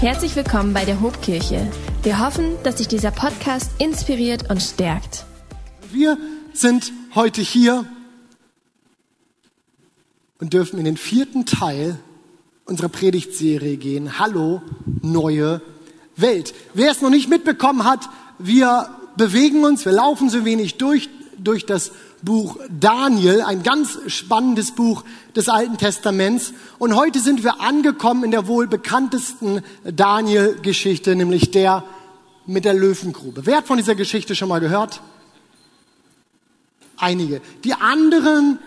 Herzlich willkommen bei der Hobkirche. Wir hoffen, dass dich dieser Podcast inspiriert und stärkt. Wir sind heute hier und dürfen in den vierten Teil unserer Predigtserie gehen. Hallo, neue Welt. Wer es noch nicht mitbekommen hat, wir bewegen uns, wir laufen so wenig durch, durch das Buch Daniel, ein ganz spannendes Buch des Alten Testaments. Und heute sind wir angekommen in der wohl bekanntesten Daniel-Geschichte, nämlich der mit der Löwengrube. Wer hat von dieser Geschichte schon mal gehört? Einige. Die anderen,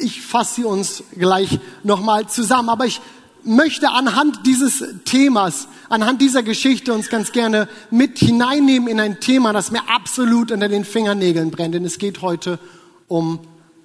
ich fasse sie uns gleich nochmal zusammen, aber ich möchte anhand dieses Themas, anhand dieser Geschichte uns ganz gerne mit hineinnehmen in ein Thema, das mir absolut unter den Fingernägeln brennt. Denn es geht heute um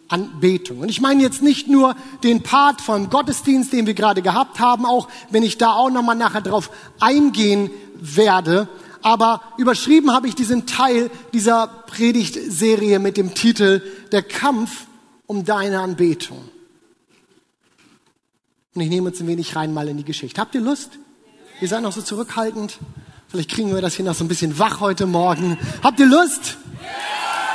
Anbetung. Und ich meine jetzt nicht nur den Part vom Gottesdienst, den wir gerade gehabt haben, auch wenn ich da auch nochmal nachher drauf eingehen werde. Aber überschrieben habe ich diesen Teil dieser Predigtserie mit dem Titel Der Kampf um deine Anbetung. Und ich nehme uns ein wenig rein mal in die Geschichte. Habt ihr Lust? Ihr seid noch so zurückhaltend. Vielleicht kriegen wir das hier noch so ein bisschen wach heute Morgen. Habt ihr Lust?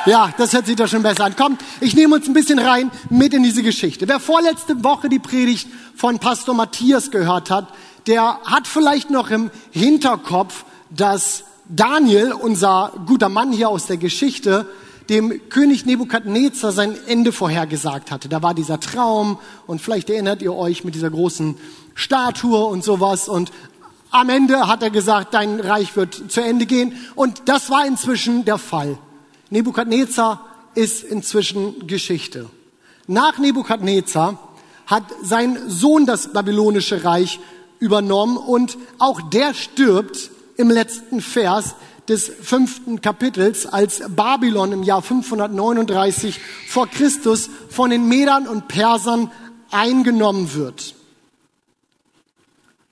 Ja, das hört sich doch schon besser an. Kommt, ich nehme uns ein bisschen rein mit in diese Geschichte. Wer vorletzte Woche die Predigt von Pastor Matthias gehört hat, der hat vielleicht noch im Hinterkopf, dass Daniel, unser guter Mann hier aus der Geschichte, dem König Nebukadnezar sein Ende vorhergesagt hatte. Da war dieser Traum und vielleicht erinnert ihr euch mit dieser großen Statue und sowas und am Ende hat er gesagt, dein Reich wird zu Ende gehen und das war inzwischen der Fall. Nebukadnezar ist inzwischen Geschichte. Nach Nebukadnezar hat sein Sohn das babylonische Reich übernommen und auch der stirbt im letzten Vers des fünften Kapitels, als Babylon im Jahr 539 vor Christus von den Medern und Persern eingenommen wird.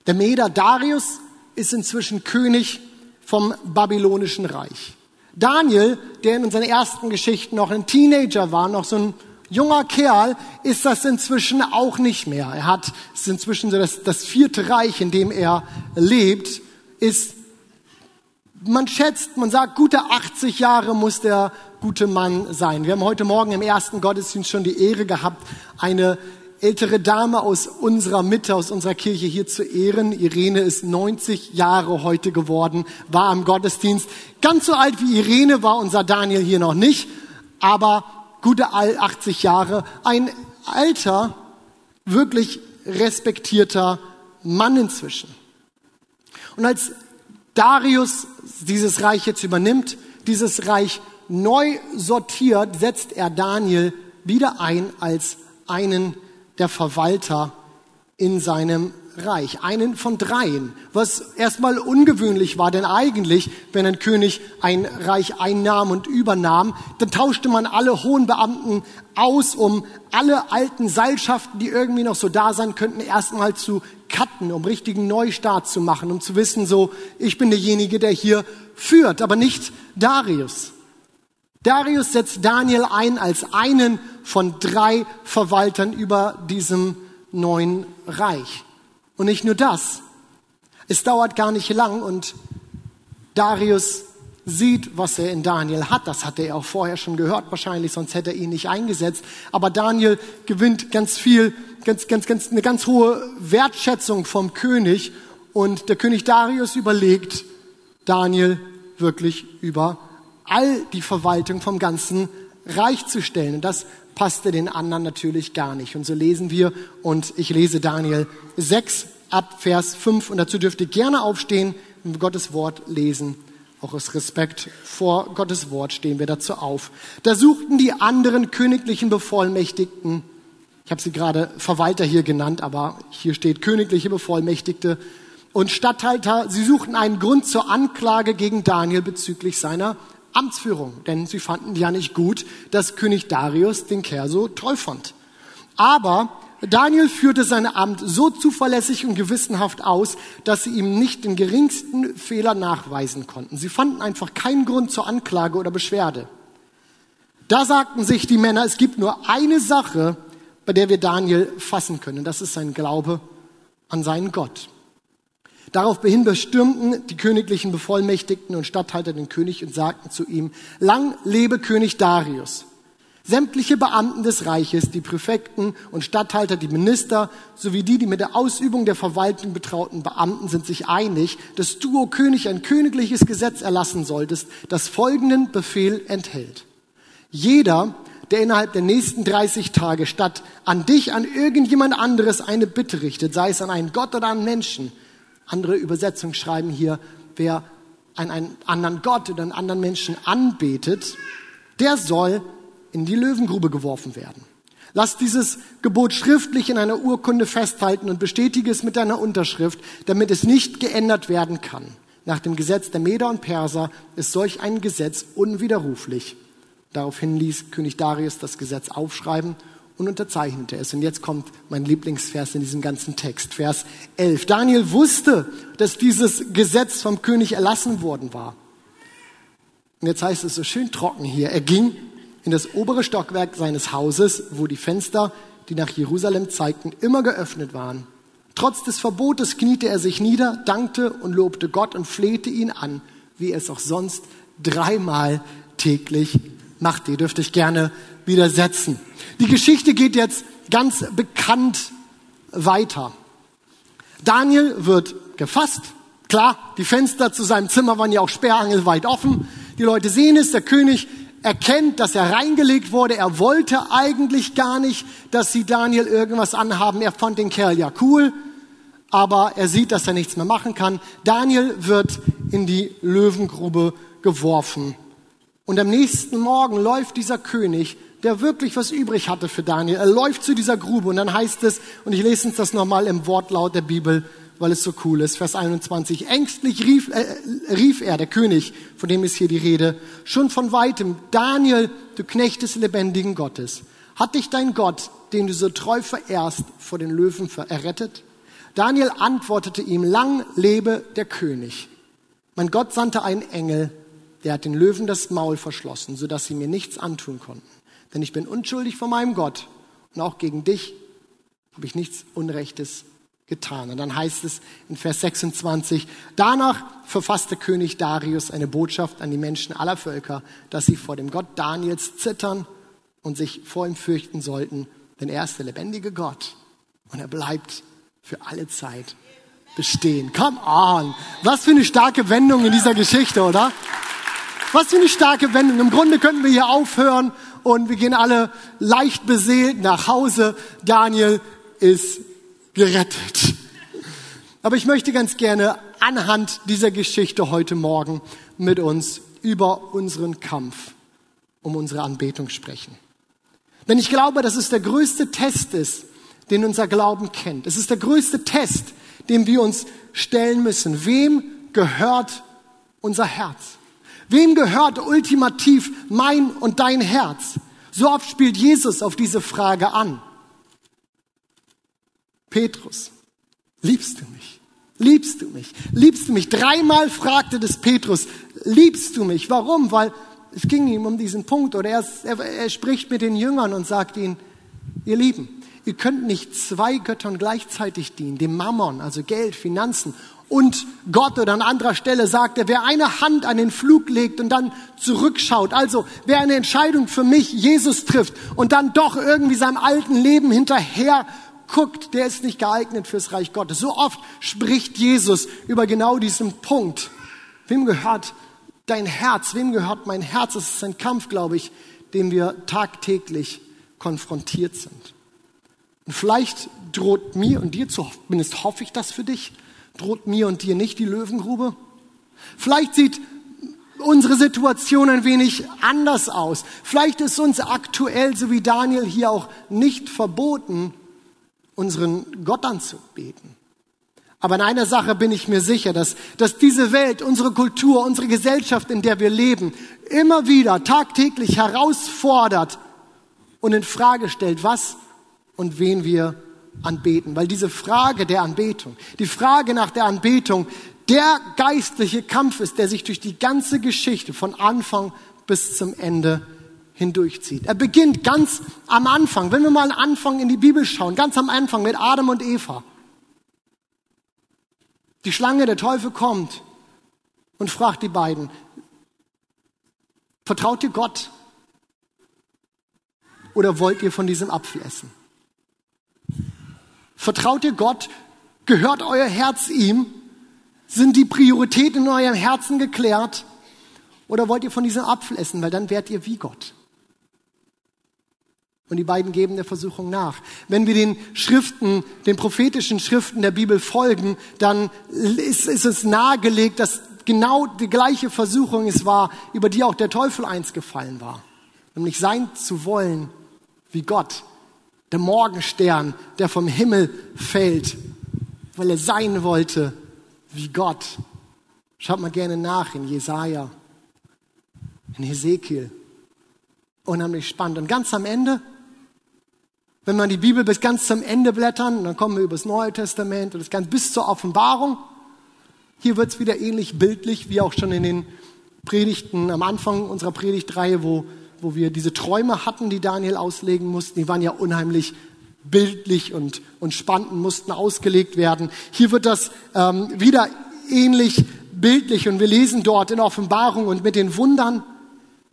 Der Meder Darius ist inzwischen König vom babylonischen Reich. Daniel, der in unseren ersten Geschichten noch ein Teenager war, noch so ein junger Kerl, ist das inzwischen auch nicht mehr. Er hat, ist inzwischen so das, das vierte Reich, in dem er lebt, ist man schätzt, man sagt, gute 80 Jahre muss der gute Mann sein. Wir haben heute Morgen im ersten Gottesdienst schon die Ehre gehabt, eine ältere Dame aus unserer Mitte, aus unserer Kirche hier zu ehren. Irene ist 90 Jahre heute geworden, war im Gottesdienst. Ganz so alt wie Irene war unser Daniel hier noch nicht, aber gute 80 Jahre. Ein alter, wirklich respektierter Mann inzwischen. Und als Darius dieses Reich jetzt übernimmt, dieses Reich neu sortiert, setzt er Daniel wieder ein als einen der Verwalter in seinem Reich, einen von dreien, was erstmal ungewöhnlich war, denn eigentlich, wenn ein König ein Reich einnahm und übernahm, dann tauschte man alle hohen Beamten aus, um alle alten Seilschaften, die irgendwie noch so da sein könnten, erstmal zu cutten, um richtigen Neustart zu machen, um zu wissen, so, ich bin derjenige, der hier führt, aber nicht Darius. Darius setzt Daniel ein als einen von drei Verwaltern über diesem neuen Reich. Und nicht nur das. Es dauert gar nicht lang und Darius sieht, was er in Daniel hat. Das hatte er auch vorher schon gehört, wahrscheinlich, sonst hätte er ihn nicht eingesetzt. Aber Daniel gewinnt ganz viel, ganz, ganz, ganz, eine ganz hohe Wertschätzung vom König. Und der König Darius überlegt, Daniel wirklich über all die Verwaltung vom ganzen Reich zu stellen. Und das passte den anderen natürlich gar nicht. Und so lesen wir, und ich lese Daniel 6 ab Vers 5, und dazu dürft ihr gerne aufstehen, wir Gottes Wort lesen. Auch aus Respekt vor Gottes Wort stehen wir dazu auf. Da suchten die anderen königlichen Bevollmächtigten, ich habe sie gerade Verwalter hier genannt, aber hier steht königliche Bevollmächtigte und Statthalter, sie suchten einen Grund zur Anklage gegen Daniel bezüglich seiner Amtsführung, denn sie fanden ja nicht gut, dass König Darius den Kerl so toll fand. Aber Daniel führte sein Amt so zuverlässig und gewissenhaft aus, dass sie ihm nicht den geringsten Fehler nachweisen konnten. Sie fanden einfach keinen Grund zur Anklage oder Beschwerde. Da sagten sich die Männer, es gibt nur eine Sache, bei der wir Daniel fassen können. Das ist sein Glaube an seinen Gott. Daraufhin bestürmten die königlichen Bevollmächtigten und Statthalter den König und sagten zu ihm, lang lebe König Darius. Sämtliche Beamten des Reiches, die Präfekten und Statthalter, die Minister sowie die, die mit der Ausübung der Verwaltung betrauten Beamten sind sich einig, dass du, o König, ein königliches Gesetz erlassen solltest, das folgenden Befehl enthält. Jeder, der innerhalb der nächsten 30 Tage statt an dich, an irgendjemand anderes eine Bitte richtet, sei es an einen Gott oder an Menschen, andere Übersetzungen schreiben hier, wer einen anderen Gott oder einen anderen Menschen anbetet, der soll in die Löwengrube geworfen werden. Lass dieses Gebot schriftlich in einer Urkunde festhalten und bestätige es mit deiner Unterschrift, damit es nicht geändert werden kann. Nach dem Gesetz der Meder und Perser ist solch ein Gesetz unwiderruflich. Daraufhin ließ König Darius das Gesetz aufschreiben und unterzeichnete es. Und jetzt kommt mein Lieblingsvers in diesem ganzen Text, Vers 11. Daniel wusste, dass dieses Gesetz vom König erlassen worden war. Und jetzt heißt es so schön trocken hier. Er ging in das obere Stockwerk seines Hauses, wo die Fenster, die nach Jerusalem zeigten, immer geöffnet waren. Trotz des Verbotes kniete er sich nieder, dankte und lobte Gott und flehte ihn an, wie er es auch sonst dreimal täglich machte. Ihr dürft euch gerne widersetzen. Die Geschichte geht jetzt ganz bekannt weiter. Daniel wird gefasst. Klar, die Fenster zu seinem Zimmer waren ja auch sperrangelweit offen. Die Leute sehen es, der König erkennt, dass er reingelegt wurde. Er wollte eigentlich gar nicht, dass sie Daniel irgendwas anhaben. Er fand den Kerl ja cool, aber er sieht, dass er nichts mehr machen kann. Daniel wird in die Löwengrube geworfen. Und am nächsten Morgen läuft dieser König, der wirklich was übrig hatte für Daniel. Er läuft zu dieser Grube und dann heißt es, und ich lese uns das nochmal im Wortlaut der Bibel, weil es so cool ist. Vers 21. Ängstlich rief, äh, rief er, der König, von dem ist hier die Rede, schon von weitem, Daniel, du Knecht des lebendigen Gottes, hat dich dein Gott, den du so treu verehrst, vor den Löwen errettet? Daniel antwortete ihm, lang lebe der König. Mein Gott sandte einen Engel, der hat den Löwen das Maul verschlossen, sodass sie mir nichts antun konnten. Denn ich bin unschuldig vor meinem Gott und auch gegen dich habe ich nichts Unrechtes getan. Und dann heißt es in Vers 26, danach verfasste König Darius eine Botschaft an die Menschen aller Völker, dass sie vor dem Gott Daniels zittern und sich vor ihm fürchten sollten, denn er ist der lebendige Gott und er bleibt für alle Zeit bestehen. Come on! Was für eine starke Wendung in dieser Geschichte, oder? Was für eine starke Wendung. Im Grunde könnten wir hier aufhören und wir gehen alle leicht beseelt nach Hause. Daniel ist gerettet. Aber ich möchte ganz gerne anhand dieser Geschichte heute Morgen mit uns über unseren Kampf um unsere Anbetung sprechen. Denn ich glaube, dass es der größte Test ist, den unser Glauben kennt. Es ist der größte Test, dem wir uns stellen müssen. Wem gehört unser Herz? Wem gehört ultimativ mein und dein Herz? So oft spielt Jesus auf diese Frage an. Petrus, liebst du mich? Liebst du mich? Liebst du mich? Dreimal fragte das Petrus, liebst du mich? Warum? Weil es ging ihm um diesen Punkt oder er, er, er spricht mit den Jüngern und sagt ihnen, ihr Lieben, ihr könnt nicht zwei Göttern gleichzeitig dienen, dem Mammon, also Geld, Finanzen und Gott oder an anderer Stelle sagt er, wer eine Hand an den Flug legt und dann zurückschaut, also wer eine Entscheidung für mich, Jesus trifft und dann doch irgendwie seinem alten Leben hinterher guckt, der ist nicht geeignet fürs Reich Gottes. So oft spricht Jesus über genau diesen Punkt. Wem gehört dein Herz? Wem gehört mein Herz? Es ist ein Kampf, glaube ich, dem wir tagtäglich konfrontiert sind. Und vielleicht droht mir und dir, zumindest hoffe ich das für dich, droht mir und dir nicht die Löwengrube. Vielleicht sieht unsere Situation ein wenig anders aus. Vielleicht ist uns aktuell, so wie Daniel hier auch, nicht verboten, unseren Gott anzubeten. Aber in einer Sache bin ich mir sicher, dass, dass diese Welt, unsere Kultur, unsere Gesellschaft, in der wir leben, immer wieder tagtäglich herausfordert und in Frage stellt, was und wen wir anbeten. Weil diese Frage der Anbetung, die Frage nach der Anbetung, der geistliche Kampf ist, der sich durch die ganze Geschichte von Anfang bis zum Ende hindurchzieht. Er beginnt ganz am Anfang. Wenn wir mal am Anfang in die Bibel schauen, ganz am Anfang mit Adam und Eva. Die Schlange, der Teufel kommt und fragt die beiden, vertraut ihr Gott oder wollt ihr von diesem Apfel essen? Vertraut ihr Gott? Gehört euer Herz ihm? Sind die Prioritäten in eurem Herzen geklärt? Oder wollt ihr von diesem Apfel essen? Weil dann werdet ihr wie Gott. Und die beiden geben der Versuchung nach. Wenn wir den Schriften, den prophetischen Schriften der Bibel folgen, dann ist, ist es nahegelegt, dass genau die gleiche Versuchung es war, über die auch der Teufel einst gefallen war. Nämlich sein zu wollen wie Gott. Der Morgenstern, der vom Himmel fällt, weil er sein wollte wie Gott. Schaut mal gerne nach in Jesaja, in Hesekiel. Unheimlich spannend. Und ganz am Ende wenn man die Bibel bis ganz zum Ende blättern, dann kommen wir über das Neue Testament und das Ganze bis zur Offenbarung. Hier wird es wieder ähnlich bildlich, wie auch schon in den Predigten am Anfang unserer Predigtreihe, wo, wo wir diese Träume hatten, die Daniel auslegen mussten. Die waren ja unheimlich bildlich und, und spannend, mussten ausgelegt werden. Hier wird das ähm, wieder ähnlich bildlich und wir lesen dort in Offenbarung und mit den Wundern,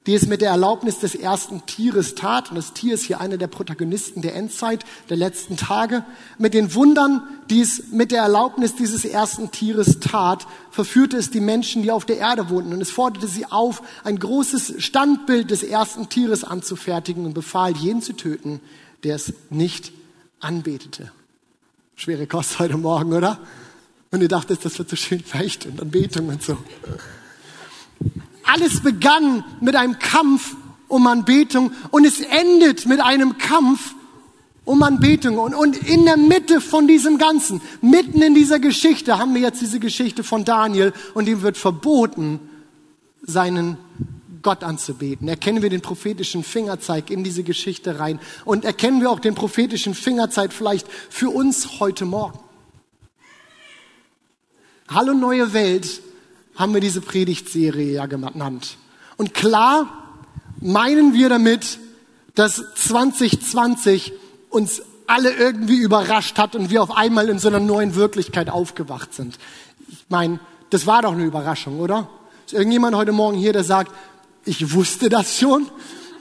die es mit der Erlaubnis des ersten Tieres tat, und das Tier ist hier einer der Protagonisten der Endzeit, der letzten Tage, mit den Wundern, die es mit der Erlaubnis dieses ersten Tieres tat, verführte es die Menschen, die auf der Erde wohnten, und es forderte sie auf, ein großes Standbild des ersten Tieres anzufertigen und befahl, jeden zu töten, der es nicht anbetete. Schwere Kost heute Morgen, oder? Und ihr dachtet, das wird so schön leicht und Anbetung und so. Alles begann mit einem Kampf um Anbetung und es endet mit einem Kampf um Anbetung. Und, und in der Mitte von diesem Ganzen, mitten in dieser Geschichte, haben wir jetzt diese Geschichte von Daniel und ihm wird verboten, seinen Gott anzubeten. Erkennen wir den prophetischen Fingerzeig in diese Geschichte rein und erkennen wir auch den prophetischen Fingerzeig vielleicht für uns heute Morgen. Hallo neue Welt haben wir diese Predigtserie ja genannt. Und klar meinen wir damit, dass 2020 uns alle irgendwie überrascht hat und wir auf einmal in so einer neuen Wirklichkeit aufgewacht sind. Ich meine, das war doch eine Überraschung, oder? Ist irgendjemand heute Morgen hier, der sagt, ich wusste das schon?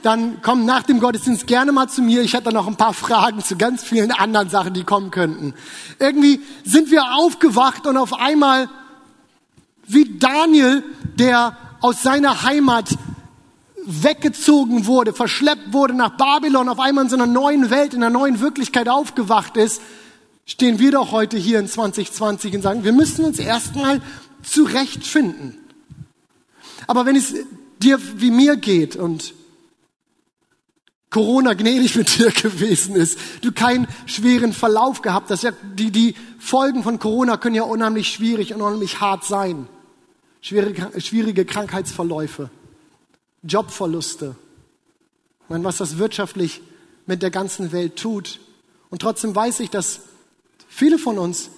Dann komm nach dem Gottesdienst gerne mal zu mir. Ich hätte noch ein paar Fragen zu ganz vielen anderen Sachen, die kommen könnten. Irgendwie sind wir aufgewacht und auf einmal wie Daniel, der aus seiner Heimat weggezogen wurde, verschleppt wurde nach Babylon, auf einmal in so einer neuen Welt, in einer neuen Wirklichkeit aufgewacht ist, stehen wir doch heute hier in 2020 und sagen, wir müssen uns erstmal zurechtfinden. Aber wenn es dir wie mir geht und Corona gnädig mit dir gewesen ist, du keinen schweren Verlauf gehabt hast, ja, die, die Folgen von Corona können ja unheimlich schwierig und unheimlich hart sein schwierige, schwierige Krankheitsverläufe, Jobverluste. Ich meine, was das wirtschaftlich mit der ganzen Welt tut. Und trotzdem weiß ich, dass viele von uns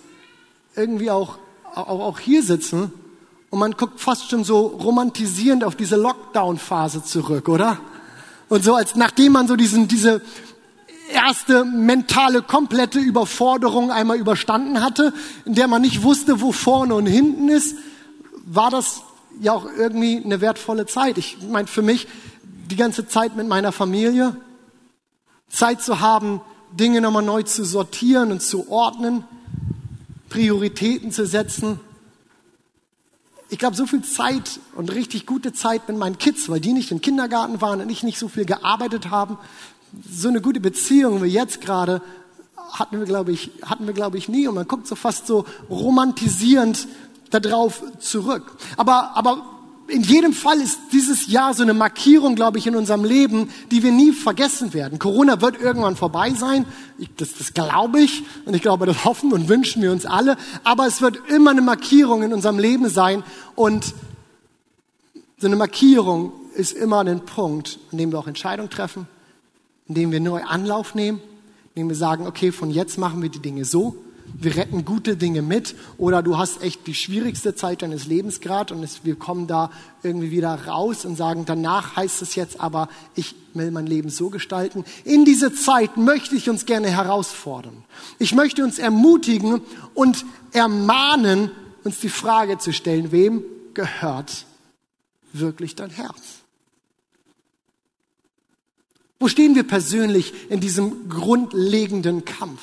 irgendwie auch, auch, auch hier sitzen und man guckt fast schon so romantisierend auf diese Lockdown-Phase zurück, oder? Und so als nachdem man so diesen, diese erste mentale, komplette Überforderung einmal überstanden hatte, in der man nicht wusste, wo vorne und hinten ist, war das ja auch irgendwie eine wertvolle Zeit. Ich meine, für mich die ganze Zeit mit meiner Familie, Zeit zu haben, Dinge nochmal neu zu sortieren und zu ordnen, Prioritäten zu setzen. Ich glaube, so viel Zeit und richtig gute Zeit mit meinen Kids, weil die nicht im Kindergarten waren und ich nicht so viel gearbeitet haben. So eine gute Beziehung wie jetzt gerade hatten wir, glaube ich, hatten wir, glaube ich, nie. Und man guckt so fast so romantisierend darauf zurück. Aber, aber in jedem Fall ist dieses Jahr so eine Markierung, glaube ich, in unserem Leben, die wir nie vergessen werden. Corona wird irgendwann vorbei sein. Ich, das, das glaube ich. Und ich glaube, das hoffen und wünschen wir uns alle. Aber es wird immer eine Markierung in unserem Leben sein. Und so eine Markierung ist immer ein Punkt, an dem wir auch Entscheidungen treffen, in dem wir neu Anlauf nehmen, in dem wir sagen, okay, von jetzt machen wir die Dinge so wir retten gute Dinge mit oder du hast echt die schwierigste Zeit deines Lebens gerade und es, wir kommen da irgendwie wieder raus und sagen, danach heißt es jetzt aber, ich will mein Leben so gestalten. In diese Zeit möchte ich uns gerne herausfordern. Ich möchte uns ermutigen und ermahnen, uns die Frage zu stellen, wem gehört wirklich dein Herz? Wo stehen wir persönlich in diesem grundlegenden Kampf?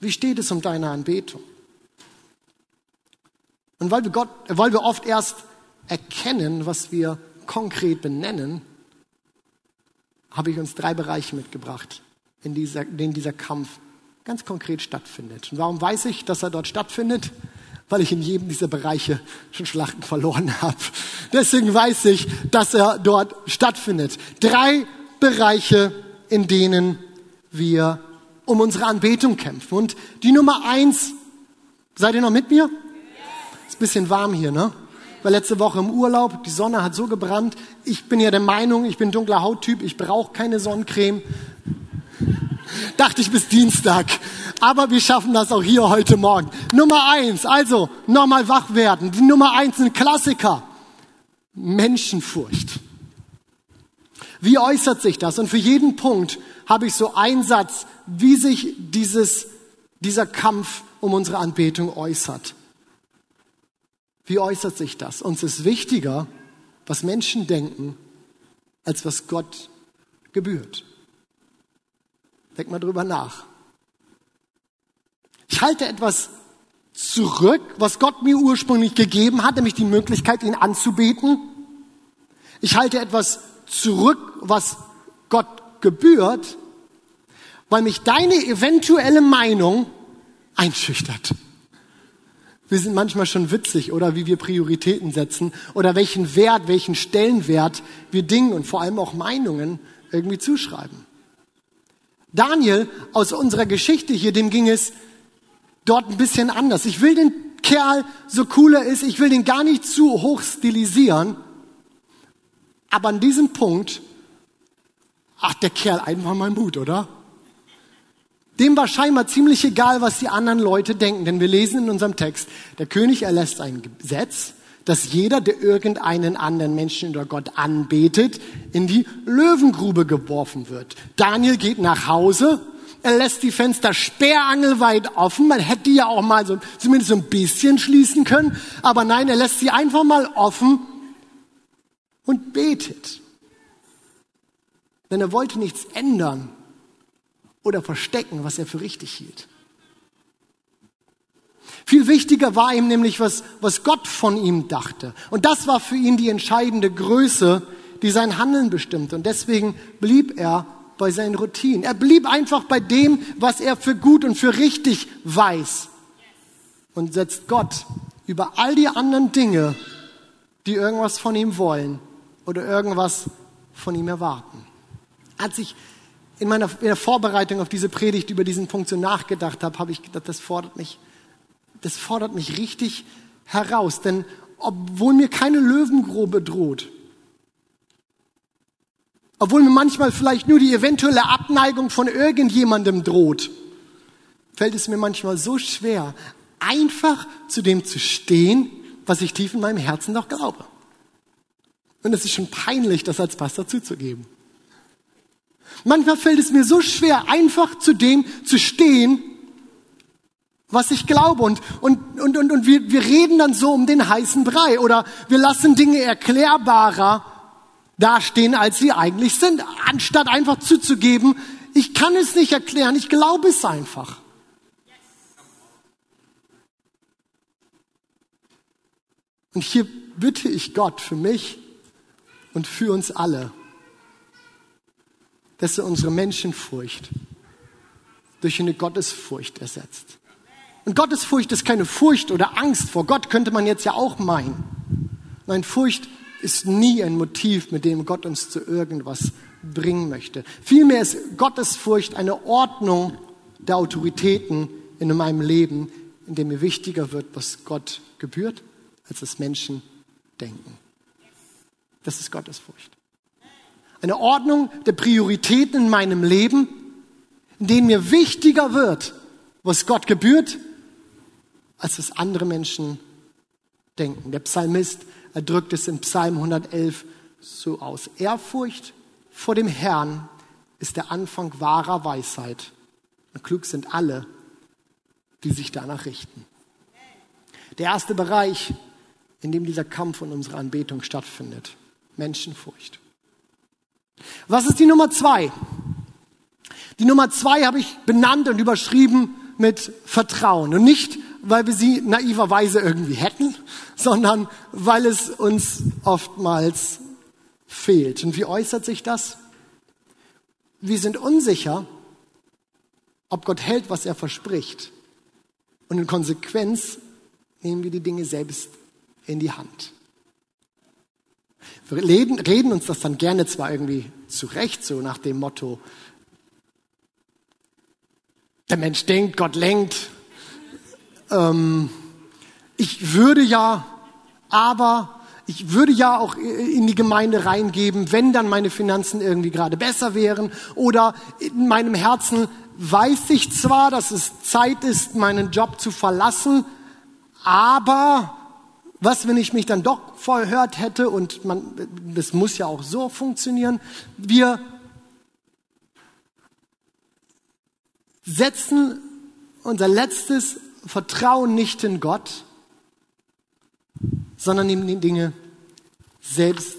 Wie steht es um deine Anbetung? Und weil wir, Gott, weil wir oft erst erkennen, was wir konkret benennen, habe ich uns drei Bereiche mitgebracht, in, dieser, in denen dieser Kampf ganz konkret stattfindet. Und warum weiß ich, dass er dort stattfindet? Weil ich in jedem dieser Bereiche schon Schlachten verloren habe. Deswegen weiß ich, dass er dort stattfindet. Drei Bereiche, in denen wir um unsere Anbetung kämpfen. Und die Nummer eins, seid ihr noch mit mir? Ist ein bisschen warm hier, ne? war letzte Woche im Urlaub, die Sonne hat so gebrannt. Ich bin ja der Meinung, ich bin dunkler Hauttyp, ich brauche keine Sonnencreme. Dachte ich bis Dienstag. Aber wir schaffen das auch hier heute Morgen. Nummer eins, also nochmal wach werden. Die Nummer eins, ein Klassiker. Menschenfurcht. Wie äußert sich das? Und für jeden Punkt habe ich so einen Satz, wie sich dieses, dieser Kampf um unsere Anbetung äußert. Wie äußert sich das? Uns ist wichtiger, was Menschen denken, als was Gott gebührt. Denk mal drüber nach. Ich halte etwas zurück, was Gott mir ursprünglich gegeben hat, nämlich die Möglichkeit, ihn anzubeten. Ich halte etwas zurück, was Gott gebührt, weil mich deine eventuelle Meinung einschüchtert. Wir sind manchmal schon witzig, oder wie wir Prioritäten setzen oder welchen Wert, welchen Stellenwert wir Dingen und vor allem auch Meinungen irgendwie zuschreiben. Daniel aus unserer Geschichte hier, dem ging es dort ein bisschen anders. Ich will den Kerl, so cool er ist, ich will den gar nicht zu hoch stilisieren, aber an diesem Punkt, ach, der Kerl einfach mal Mut, oder? Dem war scheinbar ziemlich egal, was die anderen Leute denken, denn wir lesen in unserem Text, der König erlässt ein Gesetz, dass jeder, der irgendeinen anderen Menschen oder Gott anbetet, in die Löwengrube geworfen wird. Daniel geht nach Hause, er lässt die Fenster sperrangelweit offen. Man hätte die ja auch mal so, zumindest so ein bisschen schließen können. Aber nein, er lässt sie einfach mal offen und betet. Denn er wollte nichts ändern oder verstecken, was er für richtig hielt. Viel wichtiger war ihm nämlich, was, was Gott von ihm dachte. Und das war für ihn die entscheidende Größe, die sein Handeln bestimmte. Und deswegen blieb er bei seinen Routinen. Er blieb einfach bei dem, was er für gut und für richtig weiß. Und setzt Gott über all die anderen Dinge, die irgendwas von ihm wollen oder irgendwas von ihm erwarten. Hat sich in meiner in der Vorbereitung auf diese Predigt über diesen Punkt so nachgedacht habe, habe ich gedacht, das fordert mich, das fordert mich richtig heraus. Denn obwohl mir keine Löwengrube droht, obwohl mir manchmal vielleicht nur die eventuelle Abneigung von irgendjemandem droht, fällt es mir manchmal so schwer, einfach zu dem zu stehen, was ich tief in meinem Herzen noch glaube. Und es ist schon peinlich, das als Pastor zuzugeben. Manchmal fällt es mir so schwer, einfach zu dem zu stehen, was ich glaube. Und, und, und, und, und wir, wir reden dann so um den heißen Brei oder wir lassen Dinge erklärbarer dastehen, als sie eigentlich sind, anstatt einfach zuzugeben, ich kann es nicht erklären, ich glaube es einfach. Und hier bitte ich Gott für mich und für uns alle, dass er unsere Menschenfurcht durch eine Gottesfurcht ersetzt. Und Gottesfurcht ist keine Furcht oder Angst vor Gott, könnte man jetzt ja auch meinen. Nein, Furcht ist nie ein Motiv, mit dem Gott uns zu irgendwas bringen möchte. Vielmehr ist Gottesfurcht eine Ordnung der Autoritäten in meinem Leben, in dem mir wichtiger wird, was Gott gebührt, als es Menschen denken. Das ist Gottesfurcht. Eine Ordnung der Prioritäten in meinem Leben, in denen mir wichtiger wird, was Gott gebührt, als was andere Menschen denken. Der Psalmist drückt es in Psalm 111 so aus. Ehrfurcht vor dem Herrn ist der Anfang wahrer Weisheit. Und klug sind alle, die sich danach richten. Der erste Bereich, in dem dieser Kampf und unsere Anbetung stattfindet. Menschenfurcht. Was ist die Nummer zwei? Die Nummer zwei habe ich benannt und überschrieben mit Vertrauen. Und nicht, weil wir sie naiverweise irgendwie hätten, sondern weil es uns oftmals fehlt. Und wie äußert sich das? Wir sind unsicher, ob Gott hält, was er verspricht. Und in Konsequenz nehmen wir die Dinge selbst in die Hand. Wir reden, reden uns das dann gerne zwar irgendwie zurecht, so nach dem Motto, der Mensch denkt, Gott lenkt. Ähm, ich würde ja, aber ich würde ja auch in die Gemeinde reingeben, wenn dann meine Finanzen irgendwie gerade besser wären. Oder in meinem Herzen weiß ich zwar, dass es Zeit ist, meinen Job zu verlassen, aber was, wenn ich mich dann doch verhört hätte und man, das muss ja auch so funktionieren. Wir setzen unser letztes Vertrauen nicht in Gott, sondern nehmen die Dinge selbst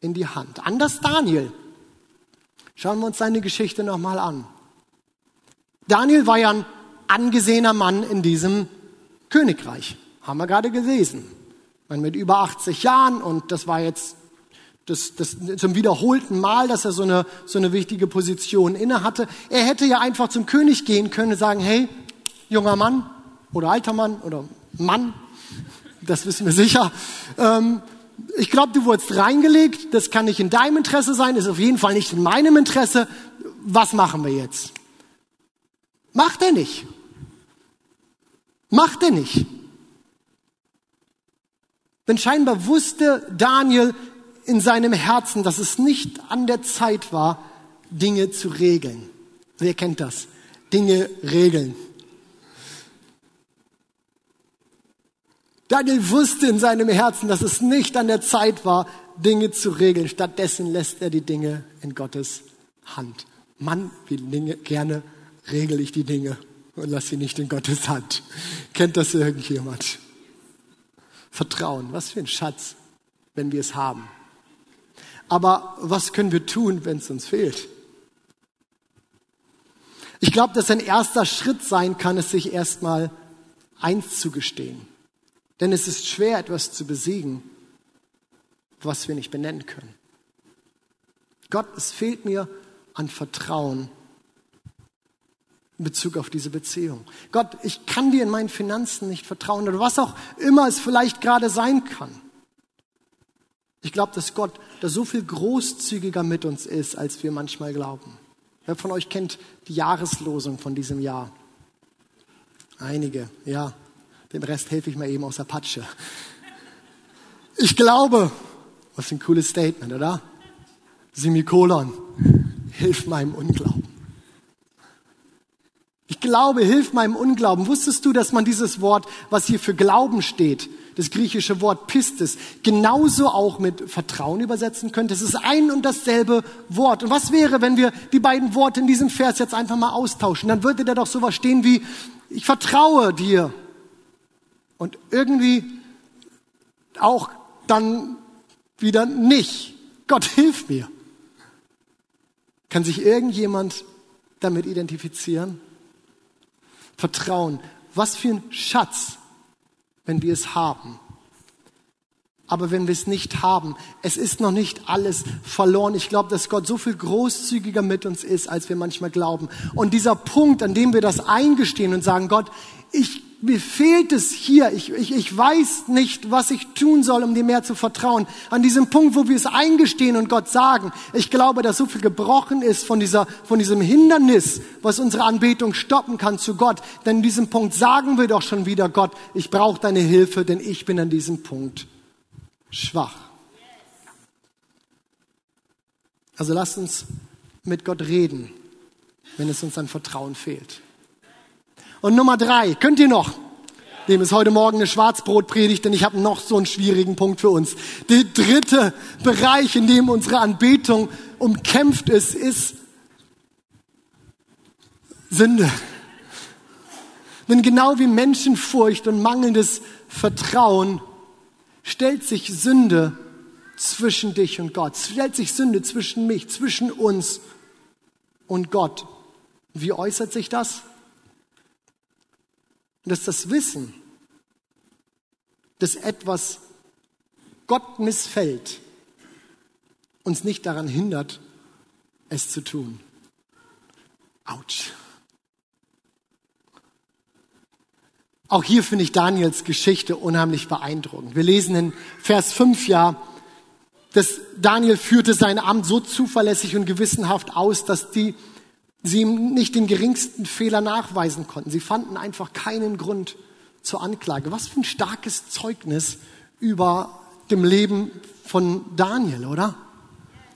in die Hand. Anders Daniel. Schauen wir uns seine Geschichte nochmal an. Daniel war ja ein angesehener Mann in diesem Königreich. Haben wir gerade gelesen. Man mit über 80 Jahren und das war jetzt das, das, zum wiederholten Mal, dass er so eine, so eine wichtige Position inne hatte. Er hätte ja einfach zum König gehen können und sagen, hey, junger Mann oder alter Mann oder Mann, das wissen wir sicher. Ähm, ich glaube, du wurdest reingelegt, das kann nicht in deinem Interesse sein, ist auf jeden Fall nicht in meinem Interesse. Was machen wir jetzt? Macht er nicht. Macht er nicht. Denn scheinbar wusste Daniel in seinem Herzen, dass es nicht an der Zeit war, Dinge zu regeln. Wer kennt das? Dinge regeln. Daniel wusste in seinem Herzen, dass es nicht an der Zeit war, Dinge zu regeln. Stattdessen lässt er die Dinge in Gottes Hand. Mann, wie Dinge, gerne regel ich die Dinge und lass sie nicht in Gottes Hand. Kennt das irgendjemand? Vertrauen, was für ein Schatz, wenn wir es haben. Aber was können wir tun, wenn es uns fehlt? Ich glaube, dass ein erster Schritt sein kann, es sich erstmal eins zu gestehen. Denn es ist schwer, etwas zu besiegen, was wir nicht benennen können. Gott, es fehlt mir an Vertrauen in Bezug auf diese Beziehung. Gott, ich kann dir in meinen Finanzen nicht vertrauen oder was auch immer es vielleicht gerade sein kann. Ich glaube, dass Gott da so viel großzügiger mit uns ist, als wir manchmal glauben. Wer von euch kennt die Jahreslosung von diesem Jahr? Einige, ja. Den Rest helfe ich mir eben aus Apache. Ich glaube, was ein cooles Statement, oder? Semikolon, hilf meinem Unglauben. Ich glaube, hilf meinem Unglauben. Wusstest du, dass man dieses Wort, was hier für Glauben steht, das griechische Wort Pistis, genauso auch mit Vertrauen übersetzen könnte? Es ist ein und dasselbe Wort. Und was wäre, wenn wir die beiden Worte in diesem Vers jetzt einfach mal austauschen? Dann würde da doch sowas stehen wie, ich vertraue dir. Und irgendwie auch dann wieder nicht. Gott hilf mir. Kann sich irgendjemand damit identifizieren? Vertrauen. Was für ein Schatz, wenn wir es haben. Aber wenn wir es nicht haben, es ist noch nicht alles verloren. Ich glaube, dass Gott so viel großzügiger mit uns ist, als wir manchmal glauben. Und dieser Punkt, an dem wir das eingestehen und sagen, Gott, ich mir fehlt es hier. Ich, ich, ich weiß nicht, was ich tun soll, um dir mehr zu vertrauen. An diesem Punkt, wo wir es eingestehen und Gott sagen, ich glaube, dass so viel gebrochen ist von, dieser, von diesem Hindernis, was unsere Anbetung stoppen kann zu Gott. Denn in diesem Punkt sagen wir doch schon wieder, Gott, ich brauche deine Hilfe, denn ich bin an diesem Punkt schwach. Also lasst uns mit Gott reden, wenn es uns an Vertrauen fehlt. Und Nummer drei, könnt ihr noch? Dem ist heute Morgen eine Schwarzbrotpredigt, denn ich habe noch so einen schwierigen Punkt für uns. Der dritte Bereich, in dem unsere Anbetung umkämpft ist, ist Sünde. Denn genau wie Menschenfurcht und mangelndes Vertrauen stellt sich Sünde zwischen dich und Gott, stellt sich Sünde zwischen mich, zwischen uns und Gott. Wie äußert sich das? Dass das Wissen, dass etwas Gott missfällt, uns nicht daran hindert, es zu tun. Autsch. Auch hier finde ich Daniels Geschichte unheimlich beeindruckend. Wir lesen in Vers 5 ja, dass Daniel führte sein Amt so zuverlässig und gewissenhaft aus, dass die sie ihm nicht den geringsten Fehler nachweisen konnten. Sie fanden einfach keinen Grund zur Anklage. Was für ein starkes Zeugnis über dem Leben von Daniel, oder?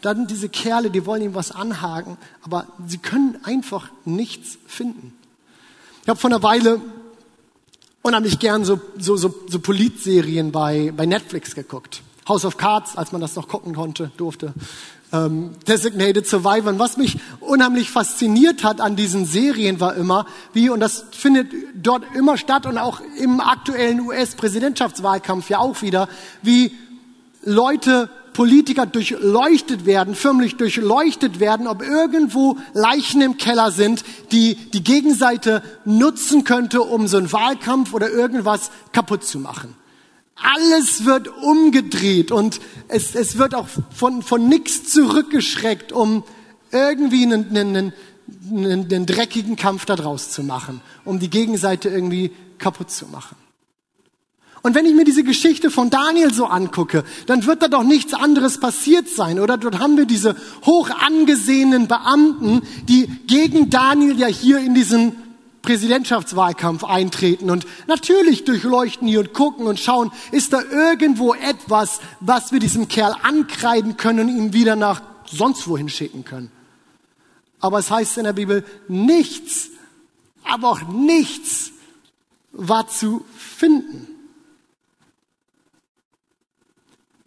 Dann diese Kerle, die wollen ihm was anhaken, aber sie können einfach nichts finden. Ich habe vor einer Weile unheimlich gern so, so, so, so Politserien bei, bei Netflix geguckt. House of Cards, als man das noch gucken konnte, durfte. Ähm, Designated Survivor. Und was mich unheimlich fasziniert hat an diesen Serien war immer, wie, und das findet dort immer statt und auch im aktuellen US-Präsidentschaftswahlkampf ja auch wieder, wie Leute Politiker durchleuchtet werden, förmlich durchleuchtet werden, ob irgendwo Leichen im Keller sind, die die Gegenseite nutzen könnte, um so einen Wahlkampf oder irgendwas kaputt zu machen. Alles wird umgedreht und es, es wird auch von, von nichts zurückgeschreckt, um irgendwie einen, einen, einen, einen dreckigen Kampf daraus zu machen, um die Gegenseite irgendwie kaputt zu machen. Und wenn ich mir diese Geschichte von Daniel so angucke, dann wird da doch nichts anderes passiert sein, oder? Dort haben wir diese hoch angesehenen Beamten, die gegen Daniel ja hier in diesen Präsidentschaftswahlkampf eintreten und natürlich durchleuchten die und gucken und schauen, ist da irgendwo etwas, was wir diesem Kerl ankreiden können und ihn wieder nach sonst wohin schicken können. Aber es heißt in der Bibel, nichts, aber auch nichts war zu finden.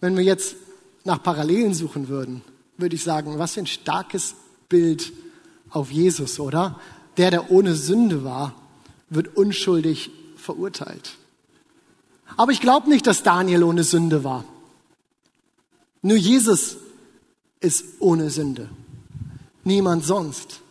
Wenn wir jetzt nach Parallelen suchen würden, würde ich sagen, was für ein starkes Bild auf Jesus, oder? Der, der ohne Sünde war, wird unschuldig verurteilt. Aber ich glaube nicht, dass Daniel ohne Sünde war. Nur Jesus ist ohne Sünde. Niemand sonst.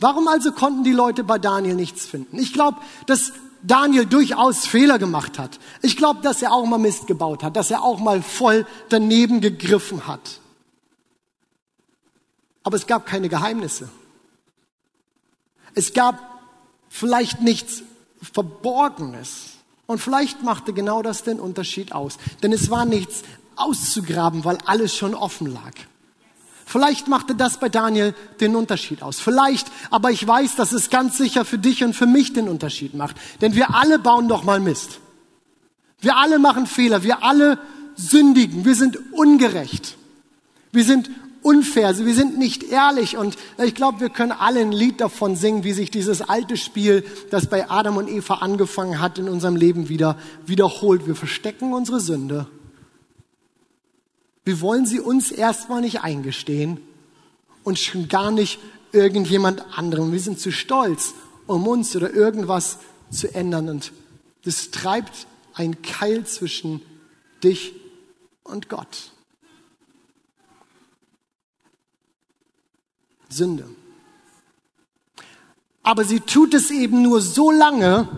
Warum also konnten die Leute bei Daniel nichts finden? Ich glaube, dass Daniel durchaus Fehler gemacht hat. Ich glaube, dass er auch mal Mist gebaut hat, dass er auch mal voll daneben gegriffen hat. Aber es gab keine Geheimnisse. Es gab vielleicht nichts Verborgenes. Und vielleicht machte genau das den Unterschied aus. Denn es war nichts auszugraben, weil alles schon offen lag. Vielleicht machte das bei Daniel den Unterschied aus. Vielleicht, aber ich weiß, dass es ganz sicher für dich und für mich den Unterschied macht. Denn wir alle bauen doch mal Mist. Wir alle machen Fehler. Wir alle sündigen. Wir sind ungerecht. Wir sind unfair. Wir sind nicht ehrlich. Und ich glaube, wir können alle ein Lied davon singen, wie sich dieses alte Spiel, das bei Adam und Eva angefangen hat, in unserem Leben wieder wiederholt. Wir verstecken unsere Sünde wir wollen sie uns erstmal nicht eingestehen und schon gar nicht irgendjemand anderem. Wir sind zu stolz, um uns oder irgendwas zu ändern. Und das treibt ein Keil zwischen dich und Gott. Sünde. Aber sie tut es eben nur so lange,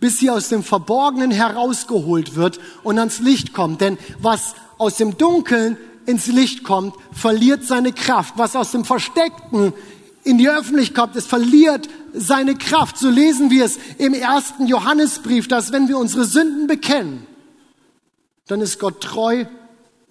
bis sie aus dem Verborgenen herausgeholt wird und ans Licht kommt. Denn was aus dem Dunkeln ins Licht kommt, verliert seine Kraft. Was aus dem Versteckten in die Öffentlichkeit kommt, es verliert seine Kraft. So lesen wir es im ersten Johannesbrief, dass wenn wir unsere Sünden bekennen, dann ist Gott treu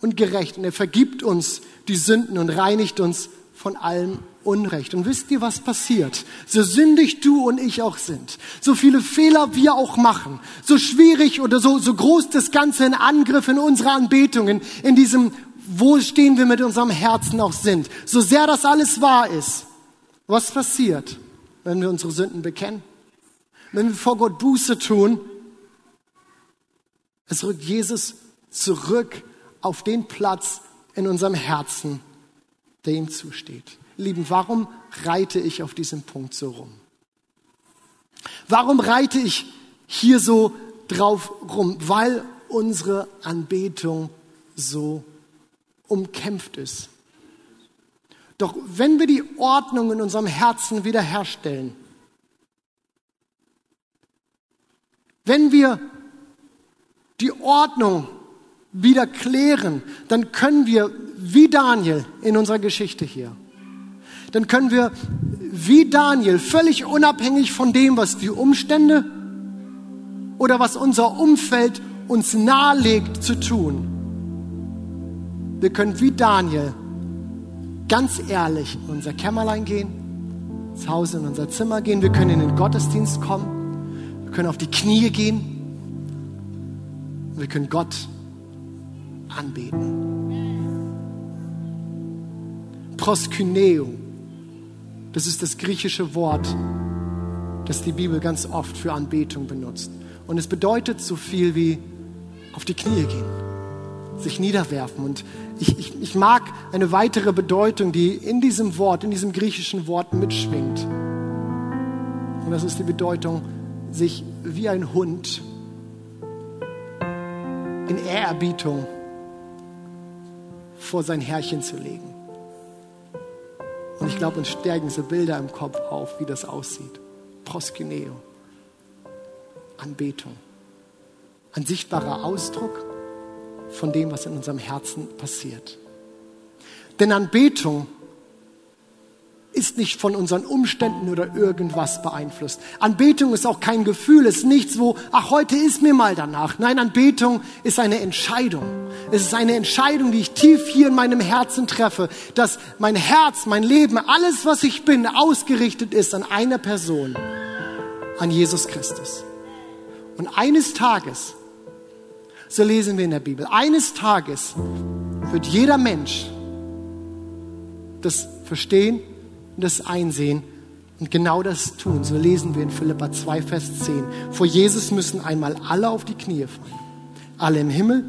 und gerecht und er vergibt uns die Sünden und reinigt uns von allem Unrecht. Und wisst ihr, was passiert? So sündig du und ich auch sind, so viele Fehler wir auch machen, so schwierig oder so, so groß das Ganze in Angriff in unserer Anbetungen, in diesem, wo stehen wir mit unserem Herzen auch sind, so sehr das alles wahr ist. Was passiert, wenn wir unsere Sünden bekennen? Wenn wir vor Gott Buße tun? Es rückt Jesus zurück auf den Platz in unserem Herzen, der ihm zusteht. Lieben, warum reite ich auf diesem Punkt so rum? Warum reite ich hier so drauf rum? Weil unsere Anbetung so umkämpft ist. Doch wenn wir die Ordnung in unserem Herzen wiederherstellen, wenn wir die Ordnung wieder klären, dann können wir, wie Daniel in unserer Geschichte hier, dann können wir, wie Daniel, völlig unabhängig von dem, was die Umstände oder was unser Umfeld uns nahelegt zu tun, wir können wie Daniel ganz ehrlich in unser Kämmerlein gehen, zu Hause in unser Zimmer gehen, wir können in den Gottesdienst kommen, wir können auf die Knie gehen, wir können Gott anbeten. Proskyneo, das ist das griechische Wort, das die Bibel ganz oft für Anbetung benutzt. Und es bedeutet so viel wie auf die Knie gehen, sich niederwerfen. Und ich, ich, ich mag eine weitere Bedeutung, die in diesem Wort, in diesem griechischen Wort mitschwingt. Und das ist die Bedeutung, sich wie ein Hund in Ehrerbietung vor sein Herrchen zu legen. Und ich glaube, uns stärken so Bilder im Kopf auf, wie das aussieht. Proskyneo. Anbetung. Ein sichtbarer Ausdruck von dem, was in unserem Herzen passiert. Denn Anbetung ist nicht von unseren Umständen oder irgendwas beeinflusst. Anbetung ist auch kein Gefühl, ist nichts, wo, ach, heute ist mir mal danach. Nein, Anbetung ist eine Entscheidung. Es ist eine Entscheidung, die ich tief hier in meinem Herzen treffe, dass mein Herz, mein Leben, alles, was ich bin, ausgerichtet ist an eine Person, an Jesus Christus. Und eines Tages so lesen wir in der Bibel. Eines Tages wird jeder Mensch das verstehen und das einsehen und genau das tun. So lesen wir in Philippa 2, Vers 10. Vor Jesus müssen einmal alle auf die Knie fallen. Alle im Himmel,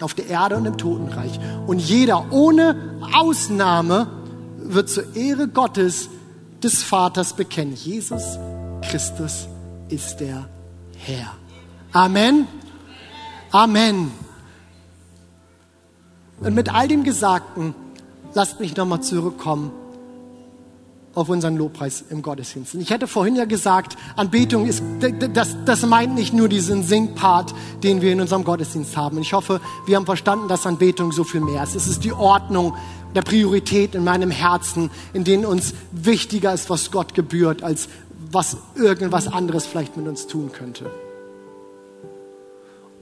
auf der Erde und im Totenreich. Und jeder ohne Ausnahme wird zur Ehre Gottes des Vaters bekennen. Jesus Christus ist der Herr. Amen. Amen. Und mit all dem Gesagten, lasst mich nochmal zurückkommen auf unseren Lobpreis im Gottesdienst. Und ich hatte vorhin ja gesagt, Anbetung ist, das, das meint nicht nur diesen Singpart, den wir in unserem Gottesdienst haben. Und ich hoffe, wir haben verstanden, dass Anbetung so viel mehr ist. Es ist die Ordnung der Priorität in meinem Herzen, in denen uns wichtiger ist, was Gott gebührt, als was irgendwas anderes vielleicht mit uns tun könnte.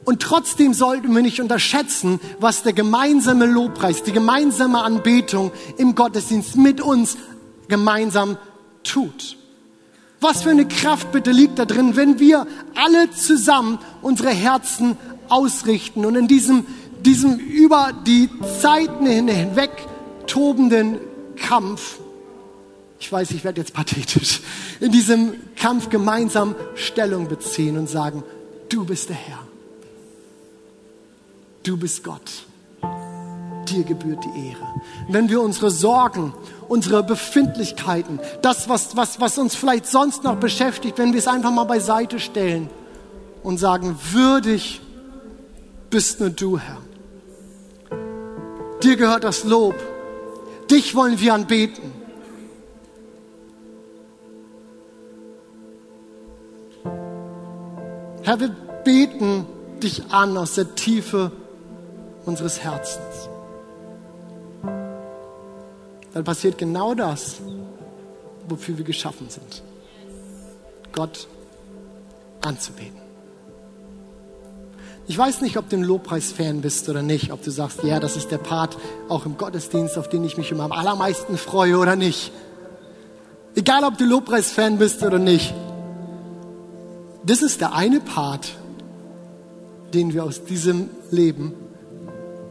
Und trotzdem sollten wir nicht unterschätzen, was der gemeinsame Lobpreis, die gemeinsame Anbetung im Gottesdienst mit uns gemeinsam tut. Was für eine Kraft bitte liegt da drin, wenn wir alle zusammen unsere Herzen ausrichten und in diesem, diesem über die Zeiten hinweg tobenden Kampf, ich weiß, ich werde jetzt pathetisch, in diesem Kampf gemeinsam Stellung beziehen und sagen, du bist der Herr. Du bist Gott. Dir gebührt die Ehre. Wenn wir unsere Sorgen, unsere Befindlichkeiten, das, was, was, was uns vielleicht sonst noch beschäftigt, wenn wir es einfach mal beiseite stellen und sagen, würdig bist nur du, Herr. Dir gehört das Lob. Dich wollen wir anbeten. Herr, wir beten dich an aus der Tiefe unseres Herzens. Dann passiert genau das, wofür wir geschaffen sind. Gott anzubeten. Ich weiß nicht, ob du ein Lobpreis-Fan bist oder nicht, ob du sagst, ja, das ist der Part auch im Gottesdienst, auf den ich mich immer am allermeisten freue oder nicht. Egal, ob du Lobpreis-Fan bist oder nicht. Das ist der eine Part, den wir aus diesem Leben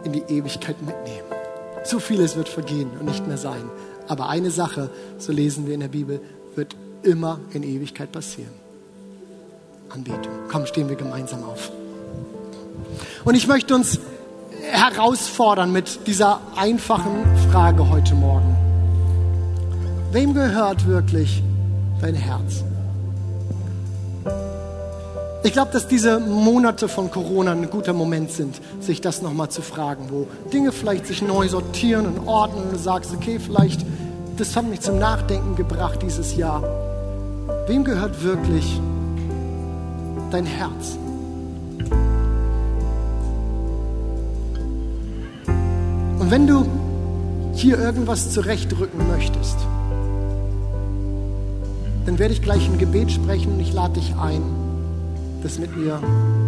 in die Ewigkeit mitnehmen. So vieles wird vergehen und nicht mehr sein. Aber eine Sache, so lesen wir in der Bibel, wird immer in Ewigkeit passieren. Anbetung. Komm, stehen wir gemeinsam auf. Und ich möchte uns herausfordern mit dieser einfachen Frage heute Morgen. Wem gehört wirklich dein Herz? Ich glaube, dass diese Monate von Corona ein guter Moment sind, sich das nochmal zu fragen, wo Dinge vielleicht sich neu sortieren und ordnen und du sagst, okay, vielleicht, das hat mich zum Nachdenken gebracht dieses Jahr. Wem gehört wirklich dein Herz? Und wenn du hier irgendwas zurechtrücken möchtest, dann werde ich gleich ein Gebet sprechen und ich lade dich ein, das mit mir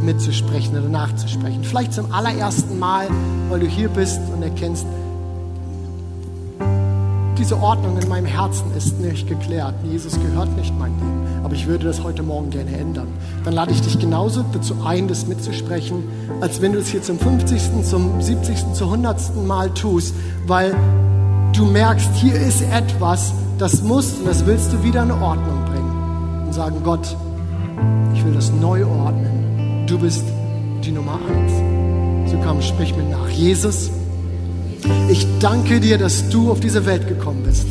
mitzusprechen oder nachzusprechen. Vielleicht zum allerersten Mal, weil du hier bist und erkennst, diese Ordnung in meinem Herzen ist nicht geklärt. Jesus gehört nicht mein Leben. Aber ich würde das heute Morgen gerne ändern. Dann lade ich dich genauso dazu ein, das mitzusprechen, als wenn du es hier zum 50., zum 70., zum 100. Mal tust, weil du merkst, hier ist etwas, das musst und das willst du wieder in Ordnung bringen. Und sagen, Gott, will das neu ordnen. Du bist die Nummer eins. So komm, sprich mir nach. Jesus, ich danke dir, dass du auf diese Welt gekommen bist.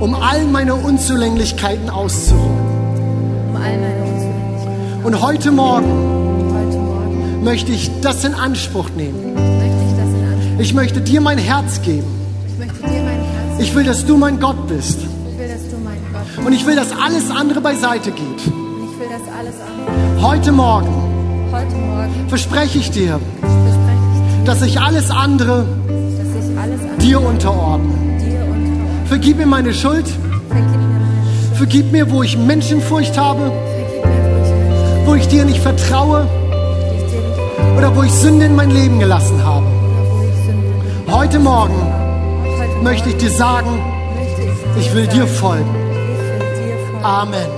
Um all meine Unzulänglichkeiten auszuräumen. um all meine Unzulänglichkeiten. Und heute Morgen möchte ich das in Anspruch nehmen. ich möchte dir mein Herz geben. Ich will, dass du mein Gott bist. Und ich will, dass alles andere beiseite geht. Heute Morgen Heute Morgen verspreche ich dir, verspreche ich dass ich alles andere dir, dass ich alles andere dir unterordne. dir unterordne. Vergib mir meine Schuld. Vergib mir wo ich Menschenfurcht habe, wo ich dir nicht vertraue oder wo ich Sünde in mein Leben gelassen habe. Heute Morgen möchte ich dir sagen, ich will dir folgen. Amen.